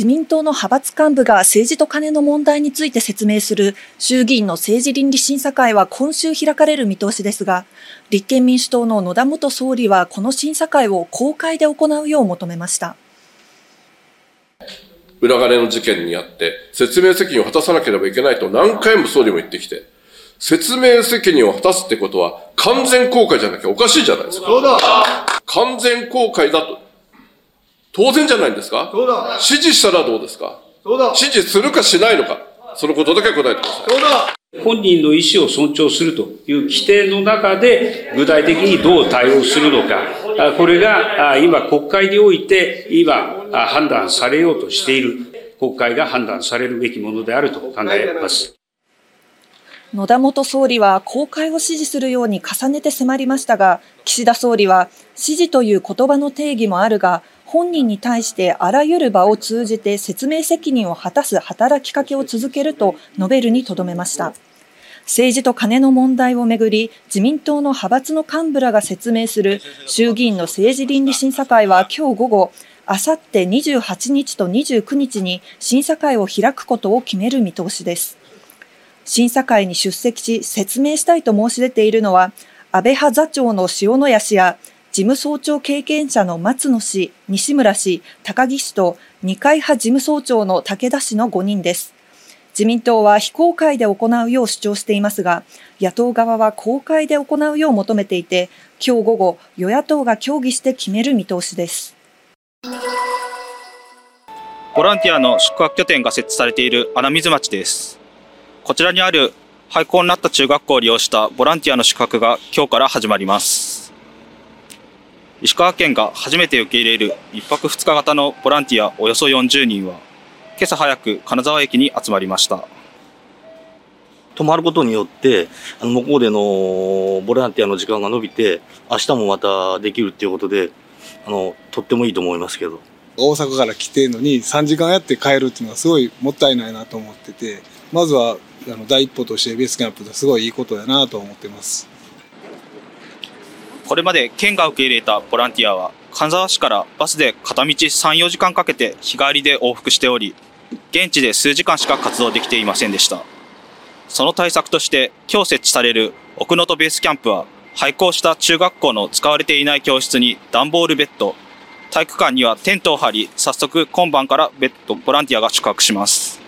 自民党の派閥幹部が政治と金の問題について説明する衆議院の政治倫理審査会は今週開かれる見通しですが、立憲民主党の野田元総理はこの審査会を公開で行うよう求めました。裏金の事件にあって、説明責任を果たさなければいけないと何回も総理も言ってきて、説明責任を果たすってことは完全公開じゃなきゃおかしいじゃないですか。そうだ完全公開だと。当然じゃないんですか？そうだ。指示したらどうですか？そうだ。指示するかしないのか？そのことだけ答えてください。そうだ。本人の意思を尊重するという規定の中で、具体的にどう対応するのか、これが今、国会において、今、判断されようとしている、国会が判断されるべきものであると考えます。野田元総理は公開を支持するように重ねて迫りましたが、岸田総理は、支持という言葉の定義もあるが、本人に対してあらゆる場を通じて説明責任を果たす働きかけを続けると述べるにとどめました。政治と金の問題をめぐり、自民党の派閥の幹部らが説明する衆議院の政治倫理審査会は今日午後、あさって28日と29日に審査会を開くことを決める見通しです。審査会に出席し説明したいと申し出ているのは、安倍派座長の塩谷氏や事務総長経験者の松野氏、西村氏、高木氏と二階派事務総長の武田氏の5人です。自民党は非公開で行うよう主張していますが、野党側は公開で行うよう求めていて、今日午後、与野党が協議して決める見通しです。ボランティアの宿泊拠点が設置されている穴水町です。こちらにある廃校になった中学校を利用したボランティアの宿泊が今日から始まります。石川県が初めて受け入れる1泊2日型のボランティアおよそ40人は、今朝早く金沢駅に集まりました。泊まることによって、あの向こうでのボランティアの時間が延びて、明日もまたできるっていうことで、あの、とってもいいと思いますけど。大阪から来てるのに3時間やって帰るっていうのはすごいもったいないなと思ってて、まずはあの第一歩としてベースキャンプですごいいいことやなと思ってます。これまで県が受け入れたボランティアは、金沢市からバスで片道3、4時間かけて日帰りで往復しており、現地で数時間しか活動できていませんでした。その対策として、今日設置される奥能登ベースキャンプは、廃校した中学校の使われていない教室に段ボールベッド、体育館にはテントを張り、早速今晩からベッド、ボランティアが宿泊します。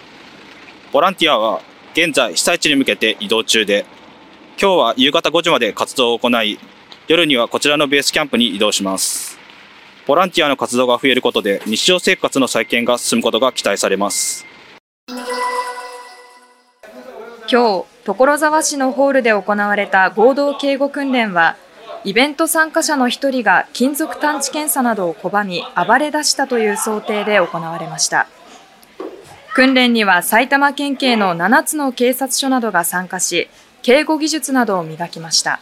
ボランティアは現在被災地に向けて移動中で、今日は夕方5時まで活動を行い、夜にはこちらのベースキャンプに移動します。ボランティアの活動が増えることで日常生活の再建が進むことが期待されます。今日、所沢市のホールで行われた合同警護訓練は、イベント参加者の1人が金属探知検査などを拒み暴れ出したという想定で行われました。訓練には埼玉県警の7つの警察署などが参加し、警護技術などを磨きました。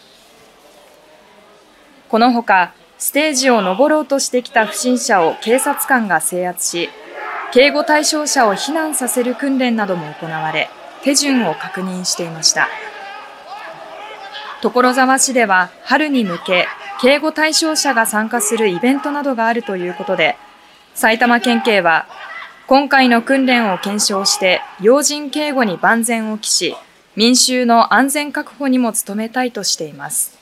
このほか、ステージを登ろうとしてきた不審者を警察官が制圧し、警護対象者を避難させる訓練なども行われ、手順を確認していました。所沢市では春に向け、警護対象者が参加するイベントなどがあるということで、埼玉県警は、今回の訓練を検証して、要人警護に万全を期し、民衆の安全確保にも努めたいとしています。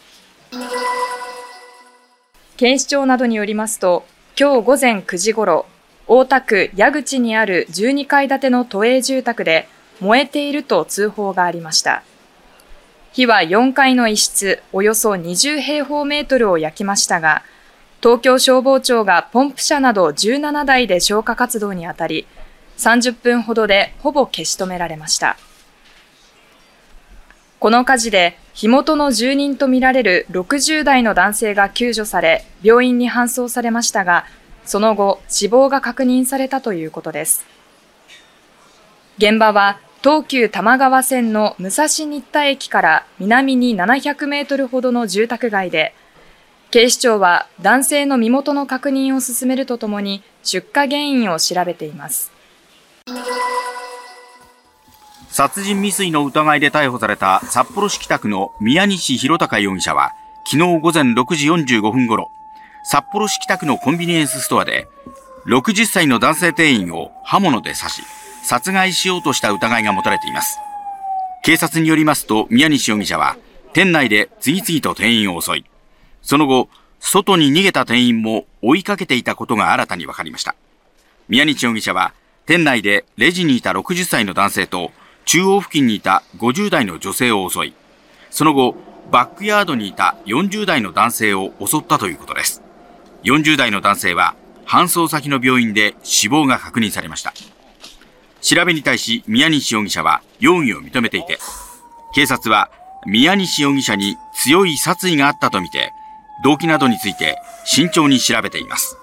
警視庁などによりますと、今日午前9時ごろ、大田区矢口にある12階建ての都営住宅で燃えていると通報がありました。火は4階の一室およそ20平方メートルを焼きましたが、東京消防庁がポンプ車など17台で消火活動にあたり、30分ほどでほぼ消し止められました。この火事で火元の住人とみられる60代の男性が救助され、病院に搬送されましたが、その後、死亡が確認されたということです。現場は東急多摩川線の武蔵新田駅から南に700メートルほどの住宅街で、警視庁は男性の身元の確認を進めるとともに出火原因を調べています。殺人未遂の疑いで逮捕された札幌市北区の宮西博隆容疑者は、昨日午前6時45分頃、札幌市北区のコンビニエンスストアで、60歳の男性店員を刃物で刺し、殺害しようとした疑いが持たれています。警察によりますと、宮西容疑者は、店内で次々と店員を襲い、その後、外に逃げた店員も追いかけていたことが新たに分かりました。宮西容疑者は、店内でレジにいた60歳の男性と、中央付近にいた50代の女性を襲い、その後、バックヤードにいた40代の男性を襲ったということです。40代の男性は、搬送先の病院で死亡が確認されました。調べに対し宮西容疑者は容疑を認めていて、警察は宮西容疑者に強い殺意があったとみて、動機などについて慎重に調べています。